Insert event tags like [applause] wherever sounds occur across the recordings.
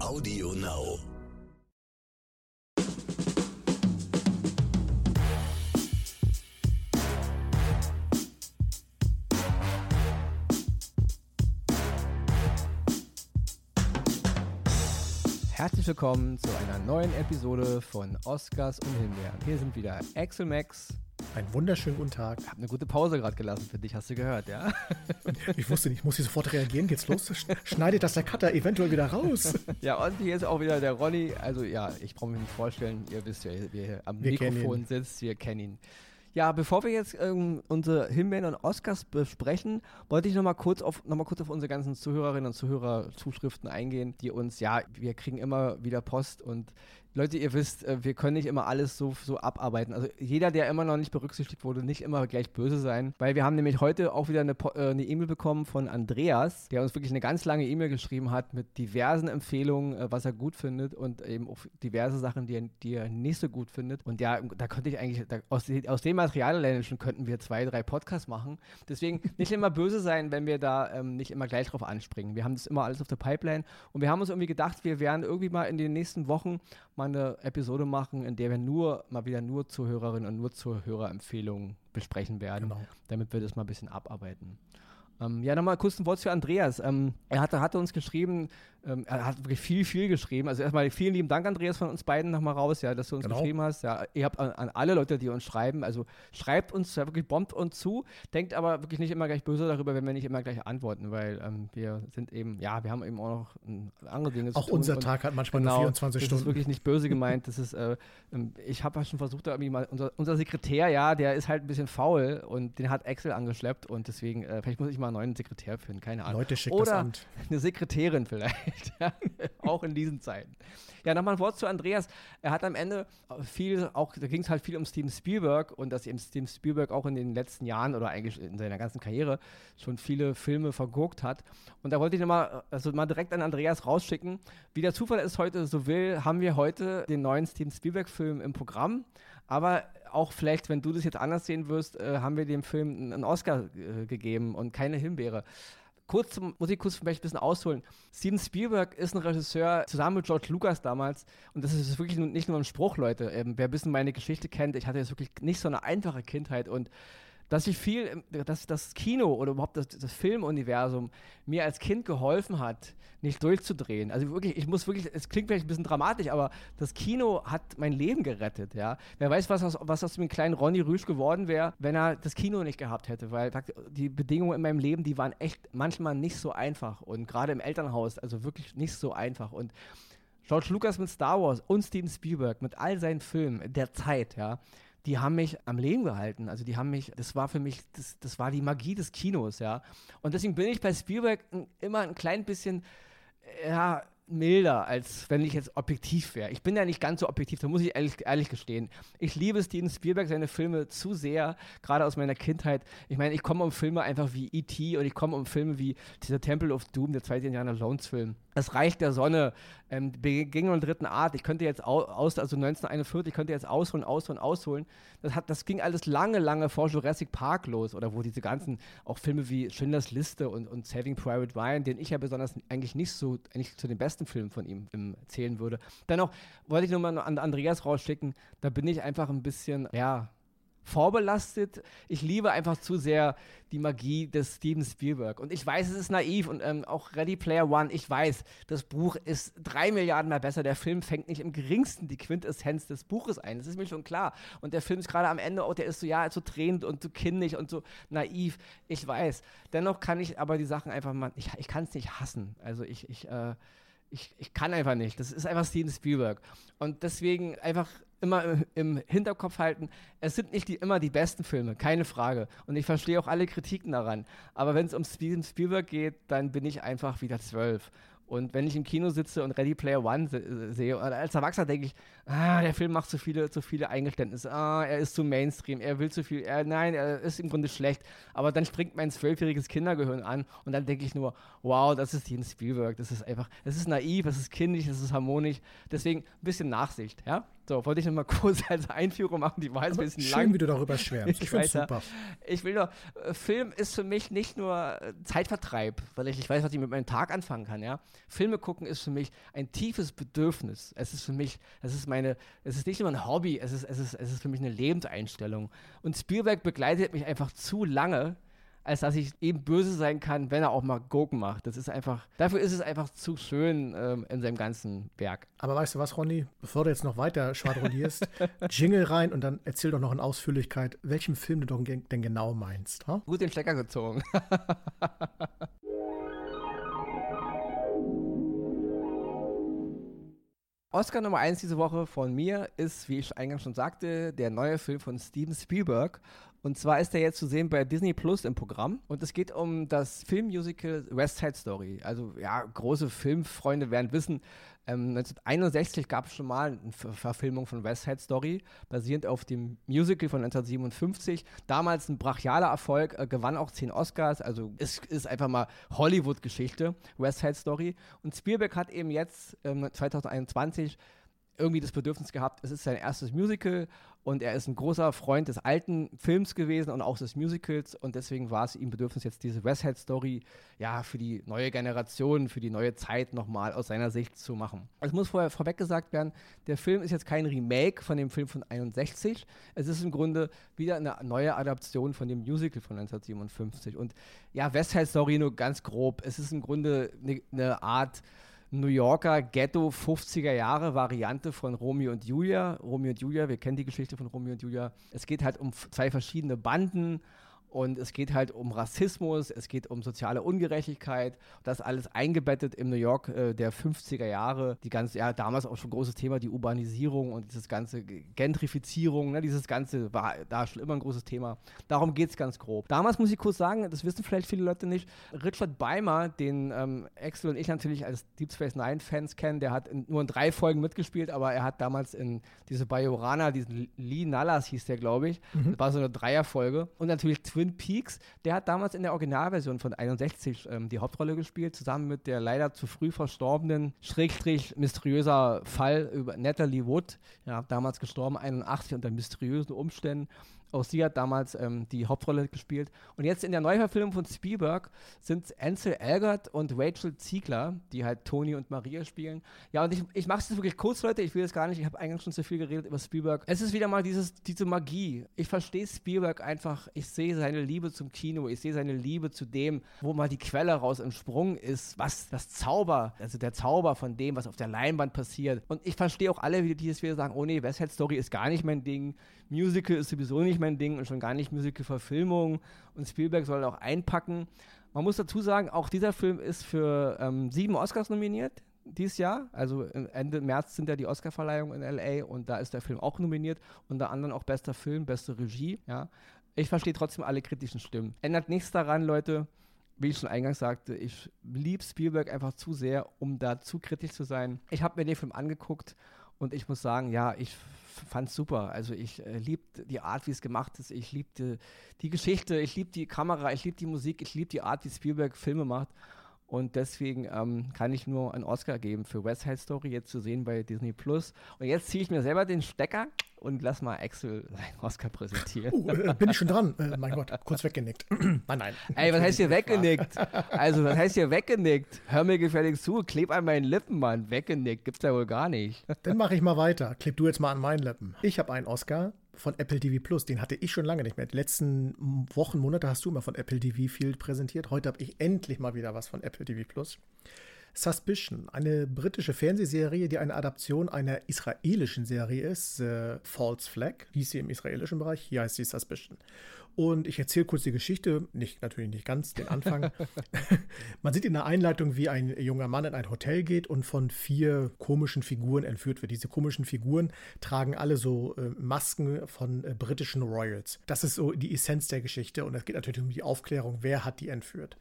Audio Now. Herzlich willkommen zu einer neuen Episode von Oscars und Himbeeren. Hier sind wieder Axel Max. Einen wunderschönen guten Tag. Ich habe eine gute Pause gerade gelassen für dich, hast du gehört, ja? [laughs] Ich wusste nicht, ich muss hier sofort reagieren. Geht's los? [laughs] Schneidet das der Cutter eventuell wieder raus? [laughs] Ja, und hier ist auch wieder der Ronny. Also ja, ich brauche mich nicht vorstellen. Ihr wisst ja, wer hier am Wir Mikrofon sitzt. Wir kennen ihn. Ja, bevor wir jetzt ähm, unsere Himbeeren und Oscars besprechen, wollte ich nochmal kurz auf noch mal kurz auf unsere ganzen Zuhörerinnen und Zuhörer Zuschriften eingehen, die uns, ja, wir kriegen immer wieder Post und Leute, ihr wisst, äh, wir können nicht immer alles so, so abarbeiten. Also jeder, der immer noch nicht berücksichtigt wurde, nicht immer gleich böse sein, weil wir haben nämlich heute auch wieder eine äh, eine E-Mail bekommen von Andreas, der uns wirklich eine ganz lange E-Mail geschrieben hat mit diversen Empfehlungen, äh, was er gut findet und eben auch diverse Sachen, die er, die er nicht so gut findet. Und ja, da könnte ich eigentlich, da, aus, aus dem Material alleine schon könnten wir zwei, drei Podcasts machen. Deswegen [laughs] nicht immer böse sein, wenn wir da ähm, nicht immer gleich drauf anspringen. Wir haben das immer alles auf der Pipeline und wir haben uns irgendwie gedacht, wir werden irgendwie mal in den nächsten Wochen mal eine Episode machen, in der wir nur, mal wieder nur Zuhörerinnen und nur Zuhörerempfehlungen besprechen werden, Genau. damit wir das mal ein bisschen abarbeiten. Ähm, ja, nochmal kurz ein Wort für Andreas. Ähm, er hatte, hatte uns geschrieben, ähm, er hat wirklich viel, viel geschrieben. Also erstmal vielen lieben Dank, Andreas, von uns beiden nochmal raus, ja, dass du uns Genau. geschrieben hast. Ja, ihr habt an, an alle Leute, die uns schreiben, also schreibt uns, ja, wirklich bombt uns zu, denkt aber wirklich nicht immer gleich böse darüber, wenn wir nicht immer gleich antworten, weil ähm, wir sind eben, ja, wir haben eben auch noch ähm, andere Dinge Auch zu tun. unser und- Tag hat manchmal Genau, nur 24 das Stunden. ist wirklich nicht böse gemeint. Das ist, äh, ähm, ich habe schon versucht, da irgendwie mal, unser, unser Sekretär, ja, der ist halt ein bisschen faul und den hat Excel angeschleppt und deswegen, äh, vielleicht muss ich mal einen neuen Sekretär finden, keine Ahnung. Leute, schickt das Oder Amt. [laughs] eine Sekretärin vielleicht, [laughs] auch in diesen Zeiten. Ja, nochmal ein Wort zu Andreas. Er hat am Ende viel, auch, da ging es halt viel um Steven Spielberg und dass eben Steven Spielberg auch in den letzten Jahren oder eigentlich in seiner ganzen Karriere schon viele Filme vergurkt hat. Und da wollte ich nochmal, also mal direkt an Andreas rausschicken. Wie der Zufall es heute so will, haben wir heute den neuen Steven Spielberg-Film im Programm. Aber auch vielleicht, wenn du das jetzt anders sehen wirst, äh, haben wir dem Film einen Oscar äh, gegeben und keine Himbeere. Kurz zum, muss ich kurz vielleicht ein bisschen ausholen. Steven Spielberg ist ein Regisseur, zusammen mit George Lucas damals, und das ist wirklich nicht nur ein Spruch, Leute. Ähm, wer ein bisschen meine Geschichte kennt, ich hatte jetzt wirklich nicht so eine einfache Kindheit und dass ich viel, dass das Kino oder überhaupt das, das Filmuniversum mir als Kind geholfen hat, nicht durchzudrehen. Also wirklich, ich muss wirklich, es klingt vielleicht ein bisschen dramatisch, aber das Kino hat mein Leben gerettet, ja. Wer weiß, was aus, was aus dem kleinen Ronny Rüsch geworden wäre, wenn er das Kino nicht gehabt hätte, weil die Bedingungen in meinem Leben, die waren echt manchmal nicht so einfach und gerade im Elternhaus, also wirklich nicht so einfach und George Lucas mit Star Wars und Steven Spielberg mit all seinen Filmen der Zeit, ja, die haben mich am Leben gehalten. Also die haben mich, das war für mich, das, das war die Magie des Kinos, ja. Und deswegen bin ich bei Spielberg immer ein klein bisschen, ja, milder, als wenn ich jetzt objektiv wäre. Ich bin ja nicht ganz so objektiv, da muss ich ehrlich, ehrlich gestehen. Ich liebe Steven Spielberg, seine Filme zu sehr, gerade aus meiner Kindheit. Ich meine, ich komme um Filme einfach wie E.T. und ich komme um Filme wie dieser Temple of Doom, der zweite Indiana Jones Film. Das Reich der Sonne, ähm, Begegnung der dritten Art. Ich könnte jetzt au- aus, also 1941, ich könnte jetzt ausholen, ausholen, ausholen. Das, hat, das ging alles lange, lange vor Jurassic Park los oder wo diese ganzen, auch Filme wie Schindlers Liste und, und Saving Private Ryan, den ich ja besonders eigentlich nicht so, eigentlich zu den besten Filmen von ihm ähm, zählen würde. Dennoch wollte ich nur mal an Andreas rausschicken, da bin ich einfach ein bisschen, ja, vorbelastet. Ich liebe einfach zu sehr die Magie des Steven Spielberg. Und ich weiß, es ist naiv und ähm, auch Ready Player One, ich weiß, das Buch ist drei Milliarden mal besser. Der Film fängt nicht im geringsten die Quintessenz des Buches ein. Das ist mir schon klar. Und der Film ist gerade am Ende auch, der ist so, ja, so tränend und so kindisch und so naiv. Ich weiß. Dennoch kann ich aber die Sachen einfach mal, ich, ich kann es nicht hassen. Also ich, ich, äh, ich, ich kann einfach nicht. Das ist einfach Steven Spielberg. Und deswegen einfach immer im- Hinterkopf halten, es sind nicht die, immer die besten Filme, keine Frage. Und ich verstehe auch alle Kritiken daran. Aber wenn es um Steven Spielberg geht, dann bin ich einfach wieder zwölf. Und wenn ich im Kino sitze und Ready Player One se sehe, und als Erwachsener denke ich, ah, der Film macht zu viele, zu viele Eingeständnisse, ah, er ist zu Mainstream, er will zu viel, er, nein, er ist im Grunde schlecht. Aber dann springt mein zwölfjähriges Kindergehirn an und dann denke ich nur, wow, das ist Steven Spielberg, das ist einfach, es ist naiv, es ist kindisch, es ist harmonisch. Deswegen ein bisschen Nachsicht, ja? So, wollte ich noch mal [laughs] kurz als Einführung machen, die war jetzt ein bisschen Schön, lang. wie du darüber schwärmst. Ich, finde es super. Ich will doch, äh, Film ist für mich nicht nur äh, Zeitvertreib, weil ich nicht weiß, was ich mit meinem Tag anfangen kann, ja. Filme gucken ist für mich ein tiefes Bedürfnis. Es ist für mich, es ist meine, es ist nicht nur ein Hobby, es ist, es ist, es ist für mich eine Lebenseinstellung. Und Spielberg begleitet mich einfach zu lange, als dass ich eben böse sein kann, wenn er auch mal Gurken macht. Das ist einfach, dafür ist es einfach zu schön ähm, in seinem ganzen Werk. Aber weißt du was, Ronny? Bevor du jetzt noch weiter schwadronierst, [laughs] Jingle rein und dann erzähl doch noch in Ausführlichkeit, welchen Film du doch denn genau meinst. Ha? Gut den Stecker gezogen. [laughs] Oscar Nummer 1 diese Woche von mir ist, wie ich eingangs schon sagte, der neue Film von Steven Spielberg. Und zwar ist er jetzt zu sehen bei Disney Plus im Programm. Und es geht um das Filmmusical West Side Story. Also ja, große Filmfreunde werden wissen, ähm, 1961 gab es schon mal eine Ver Verfilmung von West Side Story, basierend auf dem Musical von 1957. Damals ein brachialer Erfolg, äh, gewann auch zehn Oscars. Also es ist einfach mal Hollywood-Geschichte, West Side Story. Und Spielberg hat eben jetzt ähm, 2021 irgendwie das Bedürfnis gehabt, es ist sein erstes Musical und er ist ein großer Freund des alten Films gewesen und auch des Musicals und deswegen war es ihm Bedürfnis, jetzt diese West Side Story ja für die neue Generation, für die neue Zeit nochmal aus seiner Sicht zu machen. Es muss vorher vorweg gesagt werden, der Film ist jetzt kein Remake von dem Film von 61, es ist im Grunde wieder eine neue Adaption von dem Musical von 1957 und ja, West Side Story nur ganz grob, es ist im Grunde eine, eine Art New Yorker Ghetto 50er Jahre Variante von Romeo und Julia. Romeo und Julia, wir kennen die Geschichte von Romeo und Julia. Es geht halt um zwei verschiedene Banden und es geht halt um Rassismus, es geht um soziale Ungerechtigkeit. Das alles eingebettet im New York äh, der 50er Jahre. Die ganze, ja, damals auch schon großes Thema, die Urbanisierung und dieses ganze Gentrifizierung, ne, dieses Ganze war da schon immer ein großes Thema. Darum geht es ganz grob. Damals muss ich kurz sagen, das wissen vielleicht viele Leute nicht, Richard Beimer, den ähm, Axel und ich natürlich als Deep Space Nine-Fans kennen, der hat in, nur in drei Folgen mitgespielt, aber er hat damals in diese Bajorana, diesen Lee Nallas hieß der, glaube ich, mhm. das war so eine Dreierfolge. Und natürlich Twin Peaks, der hat damals in der Originalversion von 61 ähm, die Hauptrolle gespielt, zusammen mit der leider zu früh verstorbenen, schrägstrich mysteriöser Fall über Natalie Wood, ja, damals gestorben, 81 unter mysteriösen Umständen. Auch sie hat damals ähm, die Hauptrolle gespielt. Und jetzt in der Neuverfilmung von Spielberg sind Ansel Elgert und Rachel Ziegler, die halt Toni und Maria spielen. Ja, und ich, ich mache es wirklich kurz, Leute. Ich will es gar nicht. Ich habe eigentlich schon zu viel geredet über Spielberg. Es ist wieder mal dieses, diese Magie. Ich verstehe Spielberg einfach. Ich sehe seine Liebe zum Kino. Ich sehe seine Liebe zu dem, wo mal die Quelle raus entsprungen ist. Was das Zauber, also der Zauber von dem, was auf der Leinwand passiert. Und ich verstehe auch alle, die es wieder sagen: Oh nee, West Side Story ist gar nicht mein Ding. Musical ist sowieso nicht mein Ding und schon gar nicht Musical-Verfilmung. Und Spielberg soll auch einpacken. Man muss dazu sagen, auch dieser Film ist für ähm, sieben Oscars nominiert dieses Jahr. Also Ende März sind ja die Oscarverleihungen in LA und da ist der Film auch nominiert. Unter anderem auch bester Film, beste Regie. Ja. Ich verstehe trotzdem alle kritischen Stimmen. Ändert nichts daran, Leute. Wie ich schon eingangs sagte, ich liebe Spielberg einfach zu sehr, um da zu kritisch zu sein. Ich habe mir den Film angeguckt und ich muss sagen, ja, ich fand super. Also ich äh, liebte die Art, wie es gemacht ist. Ich liebte die Geschichte, ich liebe die Kamera, ich liebe die Musik, ich liebe die Art, wie Spielberg Filme macht. Und deswegen ähm, kann ich nur einen Oscar geben für West Side Story, jetzt zu sehen bei Disney Plus. Und jetzt ziehe ich mir selber den Stecker und lass mal Axel [laughs] seinen Oscar präsentieren. Uh, äh, bin ich schon dran? Äh, mein Gott, kurz weggenickt. [clears throat] nein, nein. Ey, was heißt hier weggenickt? Also, was heißt hier weggenickt? Hör mir gefälligst zu, kleb an meinen Lippen, Mann. Weggenickt, gibt's ja wohl gar nicht. [laughs] Dann mache ich mal weiter. Kleb du jetzt mal an meinen Lippen. Ich habe einen Oscar von Apple TV Plus. Den hatte ich schon lange nicht mehr. Die letzten Wochen, Monate hast du immer von Apple TV viel präsentiert. Heute habe ich endlich mal wieder was von Apple TV Plus. Suspicion, eine britische Fernsehserie, die eine Adaption einer israelischen Serie ist. The False Flag hieß sie im israelischen Bereich. Hier heißt sie Suspicion. Und ich erzähle kurz die Geschichte, nicht, natürlich nicht ganz den Anfang. [laughs] Man sieht in der Einleitung, wie ein junger Mann in ein Hotel geht und von vier komischen Figuren entführt wird. Diese komischen Figuren tragen alle so äh, Masken von äh, britischen Royals. Das ist so die Essenz der Geschichte und es geht natürlich um die Aufklärung, wer hat die entführt.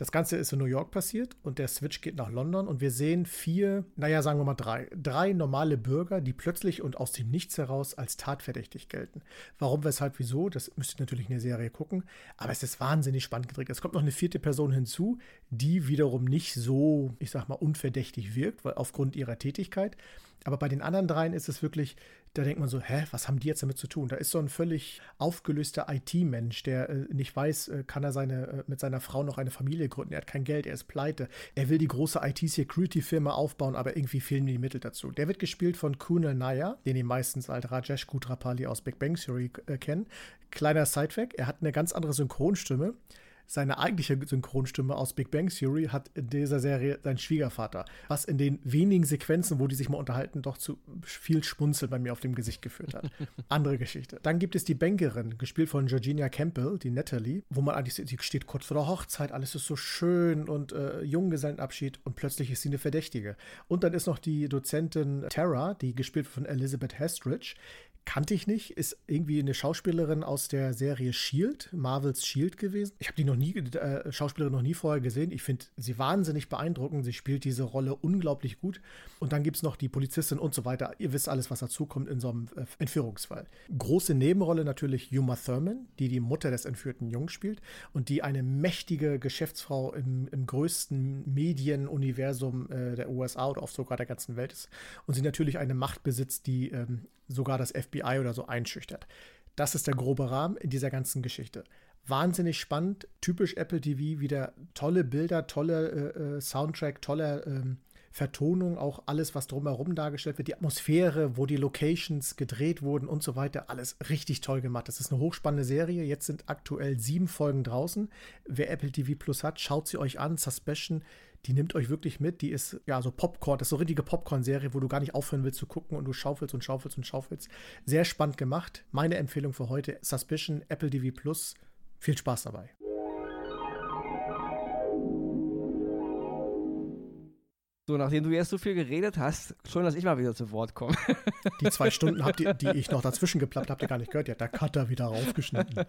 Das Ganze ist in New York passiert und der Switch geht nach London und wir sehen vier, naja, sagen wir mal drei, drei normale Bürger, die plötzlich und aus dem Nichts heraus als tatverdächtig gelten. Warum, weshalb, wieso, das müsst ihr natürlich in der Serie gucken, aber es ist wahnsinnig spannend gedreht. Es kommt noch eine vierte Person hinzu, die wiederum nicht so, ich sag mal, unverdächtig wirkt, weil aufgrund ihrer Tätigkeit. Aber bei den anderen dreien ist es wirklich da denkt man so, hä, was haben die jetzt damit zu tun? Da ist so ein völlig aufgelöster IT-Mensch, der äh, nicht weiß, äh, kann er seine, äh, mit seiner Frau noch eine Familie gründen. Er hat kein Geld, er ist pleite. Er will die große IT-Security-Firma aufbauen, aber irgendwie fehlen ihm die Mittel dazu. Der wird gespielt von Kunal Naya, den die meistens als Rajesh Kutrapali aus Big Bang Theory äh, kennen. Kleiner Sidefact, er hat eine ganz andere Synchronstimme seine eigentliche Synchronstimme aus Big Bang Theory hat in dieser Serie sein Schwiegervater, was in den wenigen Sequenzen, wo die sich mal unterhalten, doch zu viel Schmunzel bei mir auf dem Gesicht geführt hat. [laughs] Andere Geschichte. Dann gibt es die Bankerin, gespielt von Georgina Campbell, die Natalie, wo man eigentlich, sie steht kurz vor der Hochzeit, alles ist so schön und äh, Junggesellenabschied und plötzlich ist sie eine Verdächtige. Und dann ist noch die Dozentin Tara, die gespielt von Elizabeth Hestridge, kannte ich nicht, ist irgendwie eine Schauspielerin aus der Serie Shield, Marvels Shield gewesen. Ich habe die noch nie, äh, Schauspielerin noch nie vorher gesehen. Ich finde sie wahnsinnig beeindruckend. Sie spielt diese Rolle unglaublich gut. Und dann gibt es noch die Polizistin und so weiter. Ihr wisst alles, was dazukommt in so einem äh, Entführungsfall. Große Nebenrolle natürlich Yuma Thurman, die die Mutter des entführten Jungs spielt und die eine mächtige Geschäftsfrau im, im größten Medienuniversum äh, der USA oder auch sogar der ganzen Welt ist. Und sie natürlich eine Macht besitzt, die ähm, sogar das FBI oder so einschüchtert. Das ist der grobe Rahmen in dieser ganzen Geschichte. Wahnsinnig spannend, typisch Apple TV, wieder tolle Bilder, tolle äh, äh, Soundtrack, tolle ähm, Vertonung, auch alles, was drumherum dargestellt wird, die Atmosphäre, wo die Locations gedreht wurden und so weiter, alles richtig toll gemacht. Das ist eine hochspannende Serie. Jetzt sind aktuell sieben Folgen draußen. Wer Apple TV Plus hat, schaut sie euch an. Suspicion die nimmt euch wirklich mit. Die ist ja so Popcorn, das ist so richtige Popcorn-Serie, wo du gar nicht aufhören willst zu gucken und du schaufelst und schaufelst und schaufelst. Sehr spannend gemacht. Meine Empfehlung für heute: Suspicion, Apple TV Plus. Viel Spaß dabei. So, nachdem du jetzt so viel geredet hast, schon, dass ich mal wieder zu Wort komme. Die zwei Stunden, habt ihr, die ich noch dazwischen geplappt habt ihr gar nicht gehört. Ja, der Cutter wieder raufgeschnitten.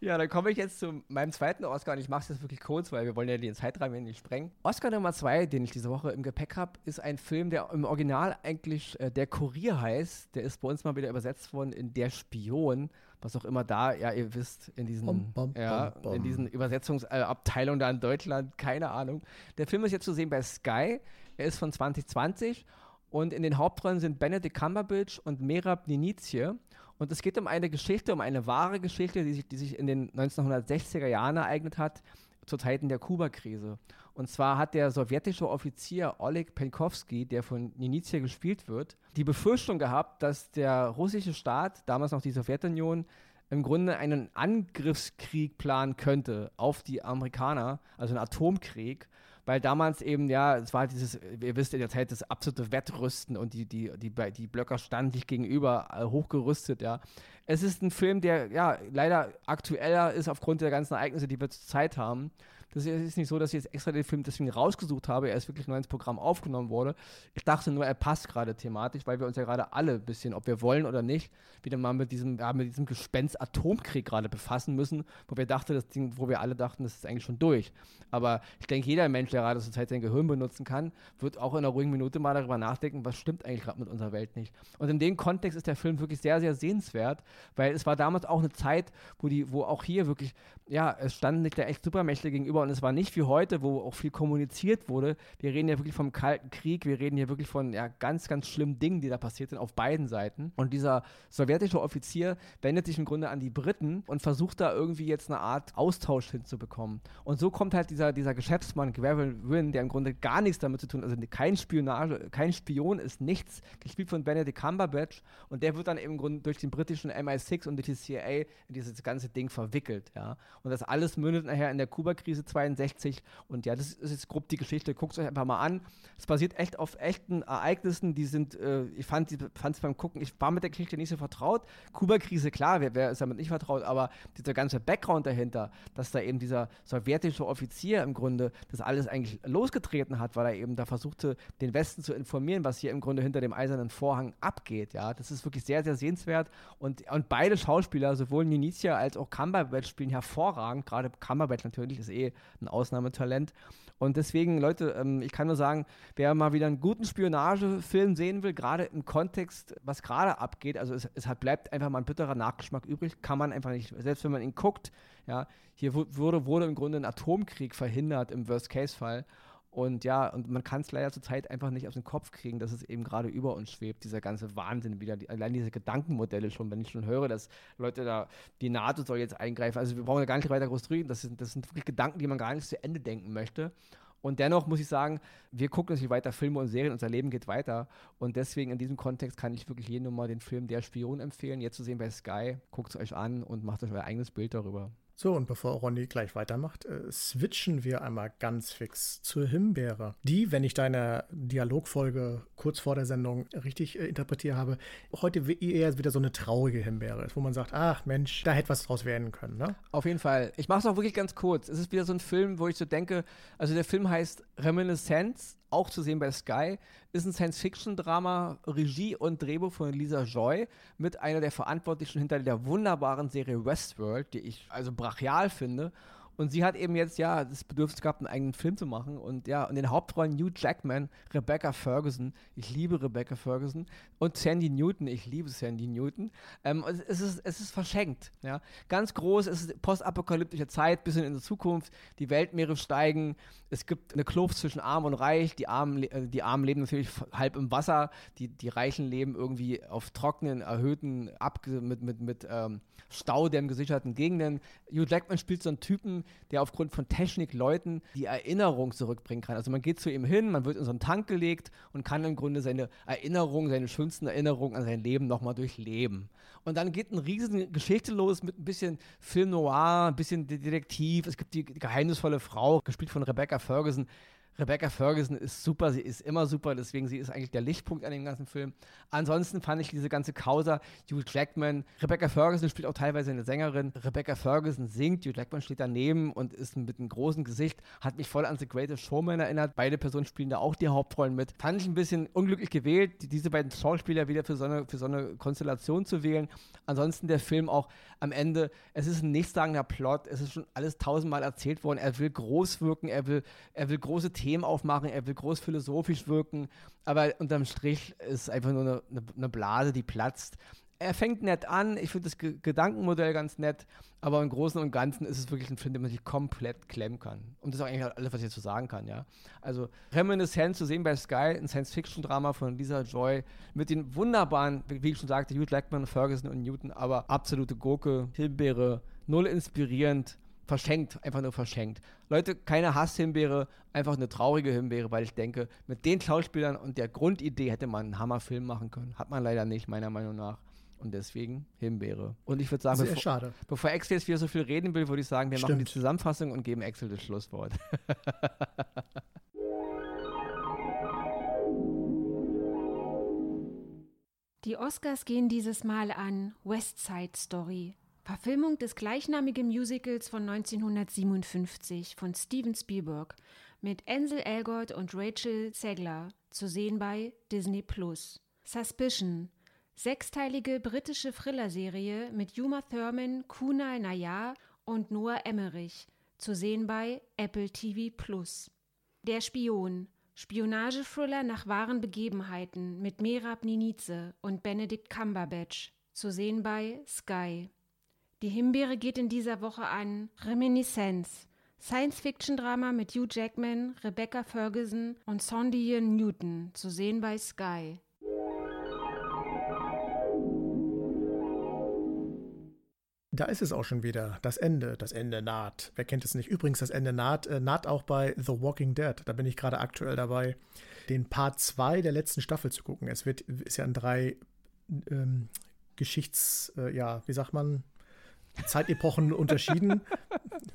Ja, dann komme ich jetzt zu meinem zweiten Oscar und ich mache es jetzt wirklich kurz, weil wir wollen ja den Zeitrahmen nicht sprengen. Oscar Nummer zwei, den ich diese Woche im Gepäck habe, ist ein Film, der im Original eigentlich äh, Der Kurier heißt. Der ist bei uns mal wieder übersetzt worden in Der Spion was auch immer da, ja, ihr wisst, in diesen, bom, bom, ja, bom, in diesen Übersetzungsabteilungen da in Deutschland, keine Ahnung. Der Film ist jetzt zu sehen bei Sky. Er ist von 2020 und in den Hauptrollen sind Benedict Cumberbatch und Merab Ninizie. Und es geht um eine Geschichte, um eine wahre Geschichte, die sich, die sich in den 1960er Jahren ereignet hat, zu Zeiten der Kuba-Krise. Und zwar hat der sowjetische Offizier Oleg Penkovsky, der von Ninicia gespielt wird, die Befürchtung gehabt, dass der russische Staat, damals noch die Sowjetunion, im Grunde einen Angriffskrieg planen könnte auf die Amerikaner, also einen Atomkrieg, weil damals eben, ja, es war dieses, ihr wisst in der Zeit, das absolute Wettrüsten und die, die, die, die Blöcker standen sich gegenüber, äh, hochgerüstet, ja. Es ist ein Film, der, ja, leider aktueller ist aufgrund der ganzen Ereignisse, die wir zur Zeit haben. Das ist nicht so, dass ich jetzt extra den Film deswegen rausgesucht habe. Er ist wirklich neu ins Programm aufgenommen worden. Ich dachte nur, er passt gerade thematisch, weil wir uns ja gerade alle ein bisschen, ob wir wollen oder nicht, wieder mal mit diesem, ja, mit diesem Gespenst Atomkrieg gerade befassen müssen, wo wir dachten, das Ding, wo wir alle dachten, das ist eigentlich schon durch. Aber ich denke, jeder Mensch, der gerade zur Zeit sein Gehirn benutzen kann, wird auch in einer ruhigen Minute mal darüber nachdenken, was stimmt eigentlich gerade mit unserer Welt nicht. Und in dem Kontext ist der Film wirklich sehr, sehr sehenswert, weil es war damals auch eine Zeit, wo die, wo auch hier wirklich, ja, es standen nicht der echt Supermächte gegenüber und es war nicht wie heute, wo auch viel kommuniziert wurde. Wir reden ja wirklich vom Kalten Krieg, wir reden hier wirklich von ja, ganz, ganz schlimmen Dingen, die da passiert sind auf beiden Seiten. Und dieser sowjetische Offizier wendet sich im Grunde an die Briten und versucht da irgendwie jetzt eine Art Austausch hinzubekommen. Und so kommt halt dieser, dieser Geschäftsmann, Gravel Wynn, der im Grunde gar nichts damit zu tun hat, also kein Spionage, kein Spion ist nichts, gespielt von Benedict Cumberbatch und der wird dann im Grunde durch den britischen MI6 und die CIA in dieses ganze Ding verwickelt, ja. Und das alles mündet nachher in der Kuba-Krise 62 1960. Und ja, das ist jetzt grob die Geschichte. Guckt es euch einfach mal an. Es basiert echt auf echten Ereignissen, die sind, äh, ich fand es beim Gucken, ich war mit der Geschichte nicht so vertraut. Kuba-Krise, klar, wer, wer ist damit nicht vertraut, aber dieser ganze Background dahinter, dass da eben dieser sowjetische Offizier im Grunde das alles eigentlich losgetreten hat, weil er eben da versuchte, den Westen zu informieren, was hier im Grunde hinter dem eisernen Vorhang abgeht. Ja, das ist wirklich sehr, sehr sehenswert. Und, und beide Schauspieler, sowohl Ninicia als auch Cumberbatch, spielen hervorragend. Gerade Cumberbatch natürlich ist eh ein Ausnahmetalent. Und deswegen, Leute, ähm, ich kann nur sagen, wer mal wieder einen guten Spionagefilm sehen will, gerade im Kontext, was gerade abgeht, also es, es hat, bleibt einfach mal ein bitterer Nachgeschmack übrig, kann man einfach nicht, selbst wenn man ihn guckt, ja, hier wurde, wurde im Grunde ein Atomkrieg verhindert im Worst-Case-Fall. Und ja, und man kann es leider zurzeit einfach nicht aus dem Kopf kriegen, dass es eben gerade über uns schwebt, dieser ganze Wahnsinn wieder, die, allein diese Gedankenmodelle schon, wenn ich schon höre, dass Leute da, die NATO soll jetzt eingreifen, also wir brauchen ja gar nicht weiter groß drüber, das sind, das sind wirklich Gedanken, die man gar nicht zu Ende denken möchte. Und dennoch muss ich sagen, wir gucken natürlich weiter Filme und Serien, unser Leben geht weiter. Und deswegen in diesem Kontext kann ich wirklich jedem nochmal den Film Der Spion empfehlen, jetzt zu sehen bei Sky. Guckt es euch an und macht euch euer eigenes Bild darüber. So, und bevor Ronny gleich weitermacht, äh, switchen wir einmal ganz fix zur Himbeere. Die, wenn ich deine Dialogfolge kurz vor der Sendung richtig äh, interpretiert habe, heute eher wieder so eine traurige Himbeere ist, wo man sagt, ach Mensch, da hätte was draus werden können, ne? Auf jeden Fall. Ich mache es auch wirklich ganz kurz. Es ist wieder so ein Film, wo ich so denke, also der Film heißt Reminiscence auch zu sehen bei Sky, ist ein Science-Fiction-Drama, Regie und Drehbuch von Lisa Joy mit einer der Verantwortlichen hinter der wunderbaren Serie Westworld, die ich also brachial finde. Und sie hat eben jetzt ja das Bedürfnis gehabt, einen eigenen Film zu machen. Und ja, und den Hauptrollen Hugh Jackman, Rebecca Ferguson, ich liebe Rebecca Ferguson, und Sandy Newton, ich liebe Sandy Newton. Ähm, es, ist, es ist verschenkt. Ja. Ganz groß, es ist postapokalyptische Zeit, bisschen in der Zukunft. Die Weltmeere steigen. Es gibt eine Kluft zwischen Arm und Reich. Die Armen, äh, die Armen leben natürlich halb im Wasser. Die, die Reichen leben irgendwie auf trockenen, erhöhten, mit, mit, mit ähm, Staudämmen gesicherten Gegenden. Hugh Jackman spielt so einen Typen, der aufgrund von Technik Leuten die Erinnerung zurückbringen kann. Also man geht zu ihm hin, man wird in so einen Tank gelegt und kann im Grunde seine Erinnerung, seine schönsten Erinnerungen an sein Leben nochmal durchleben. Und dann geht eine riesige Geschichte los mit ein bisschen Film Noir, ein bisschen Detektiv. Es gibt die geheimnisvolle Frau, gespielt von Rebecca Ferguson, Rebecca Ferguson ist super, sie ist immer super, deswegen sie ist eigentlich der Lichtpunkt an dem ganzen Film. Ansonsten fand ich diese ganze Causa, Hugh Jackman, Rebecca Ferguson spielt auch teilweise eine Sängerin, Rebecca Ferguson singt, Hugh Jackman steht daneben und ist mit einem großen Gesicht, hat mich voll an The Greatest Showman erinnert, beide Personen spielen da auch die Hauptrollen mit. Fand ich ein bisschen unglücklich gewählt, diese beiden Schauspieler wieder für so eine, für so eine Konstellation zu wählen. Ansonsten der Film auch am Ende, es ist ein nichtssagender Plot, es ist schon alles tausendmal erzählt worden, er will groß wirken, er will, er will große Themen aufmachen, er will groß philosophisch wirken, aber unterm Strich ist einfach nur eine, eine Blase, die platzt. Er fängt nett an, ich finde das G Gedankenmodell ganz nett, aber im Großen und Ganzen ist es wirklich ein Film, den man sich komplett klemmen kann. Und das ist auch eigentlich alles, was ich dazu sagen kann, ja. Also Reminiscence zu sehen bei Sky, ein Science-Fiction-Drama von Lisa Joy mit den wunderbaren, wie ich schon sagte, Hugh Jackman, Ferguson und Newton, aber absolute Gurke, Himbeere, null inspirierend, verschenkt, einfach nur verschenkt. Leute, keine Hasshimbeere, einfach eine traurige Himbeere, weil ich denke, mit den Schauspielern und der Grundidee hätte man einen Hammerfilm machen können. Hat man leider nicht, meiner Meinung nach. Und deswegen Himbeere. Und ich würde sagen, Sehr bevor, schade. bevor Axel jetzt wieder so viel reden will, würde ich sagen, wir Stimmt. machen die Zusammenfassung und geben Axel das Schlusswort. [laughs] Die Oscars gehen dieses Mal an West Side Story, Verfilmung des gleichnamigen Musicals von 1957 von Steven Spielberg mit Ansel Elgort und Rachel Zegler zu sehen bei Disney Plus. Suspicion, sechsteilige britische Thriller-Serie mit Uma Thurman, Kunal Nayar und Noah Emmerich zu sehen bei Apple TV Plus. Der Spion, Spionage-Thriller nach wahren Begebenheiten mit Merab Ninize und Benedict Cumberbatch zu sehen bei Sky. Die Himbeere geht in dieser Woche an Reminiscence, Science-Fiction-Drama mit Hugh Jackman, Rebecca Ferguson und Sondy Newton, zu sehen bei Sky. Da ist es auch schon wieder. Das Ende. Das Ende naht. Wer kennt es nicht? Übrigens, das Ende naht, äh, naht auch bei The Walking Dead. Da bin ich gerade aktuell dabei, den Part 2 der letzten Staffel zu gucken. Es wird, ist ja in drei ähm, Geschichts, äh, ja, wie sagt man, Zeitepochen unterschieden.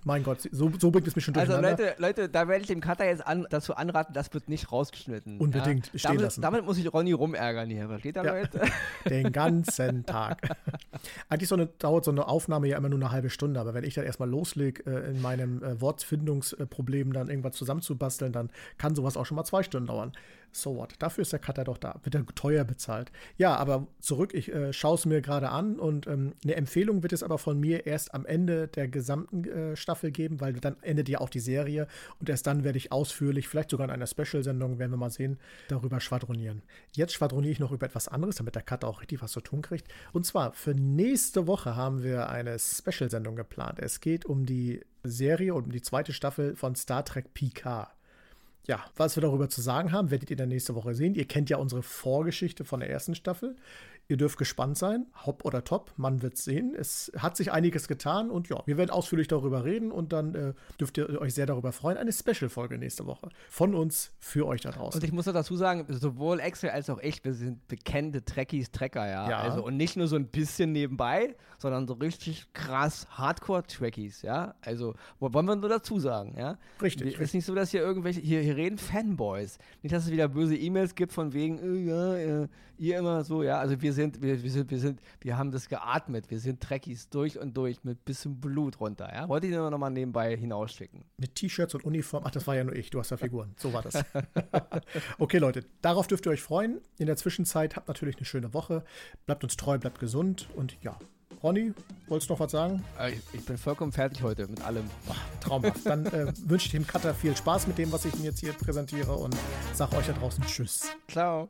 Mein Gott, so, so bringt es mich schon also, durcheinander. Also Leute, Leute, da werde ich dem Cutter jetzt an, dazu anraten, das wird nicht rausgeschnitten. Unbedingt, ja? damit, lassen. Damit muss ich Ronny rumärgern hier, versteht ihr, ja. Leute? [laughs] Den ganzen Tag. [laughs] Eigentlich so eine, dauert so eine Aufnahme ja immer nur eine halbe Stunde, aber wenn ich dann erstmal loslege, äh, in meinem äh, Wortfindungsproblem dann irgendwas zusammenzubasteln, dann kann sowas auch schon mal zwei Stunden dauern. So what? Dafür ist der Cutter doch da. Wird er teuer bezahlt. Ja, aber zurück, ich äh, schaue es mir gerade an und ähm, eine Empfehlung wird es aber von mir erst am Ende der gesamten äh, Staffel geben, weil dann endet ja auch die Serie und erst dann werde ich ausführlich, vielleicht sogar in einer Special-Sendung, werden wir mal sehen, darüber schwadronieren. Jetzt schwadroniere ich noch über etwas anderes, damit der Cutter auch richtig was zu tun kriegt. Und zwar für nächste Woche haben wir eine Special-Sendung geplant. Es geht um die Serie und um die zweite Staffel von Star Trek Picard. ja, was wir darüber zu sagen haben, werdet ihr dann nächste Woche sehen. Ihr kennt ja unsere Vorgeschichte von der ersten Staffel. Ihr dürft gespannt sein, hopp oder top, man wird sehen. Es hat sich einiges getan und ja, wir werden ausführlich darüber reden und dann äh, dürft ihr euch sehr darüber freuen. Eine Special-Folge nächste Woche von uns für euch da draußen. Und ich muss noch dazu sagen, sowohl Axel als auch ich, wir sind bekannte Trekkies, Trekker, ja. Ja. Also, und nicht nur so ein bisschen nebenbei, sondern so richtig krass Hardcore-Trekkies, ja. Also, wo- wollen wir nur dazu sagen, ja. Richtig, Es ist nicht so, dass hier irgendwelche, hier, hier reden Fanboys. Nicht, dass es wieder böse E-Mails gibt von wegen, äh, ja, äh, ihr immer so, ja. Also wir sind, wir, wir sind, wir sind, wir haben das geatmet. Wir sind Trekkies durch und durch mit bisschen Blut runter, ja. Wollte ich nur noch mal nebenbei hinausschicken. Mit T-Shirts und Uniform. Ach, das war ja nur ich. Du hast ja [laughs] Figuren. So war das. [laughs] okay, Leute, darauf dürft ihr euch freuen. In der Zwischenzeit habt natürlich eine schöne Woche. Bleibt uns treu, bleibt gesund und ja. Ronny, wolltest du noch was sagen? Äh, Ich, ich bin vollkommen fertig heute mit allem. Traumhaft. Dann äh, [laughs] wünsche ich dem Cutter viel Spaß mit dem, was ich ihm jetzt hier präsentiere und sage euch da draußen Tschüss. Ciao.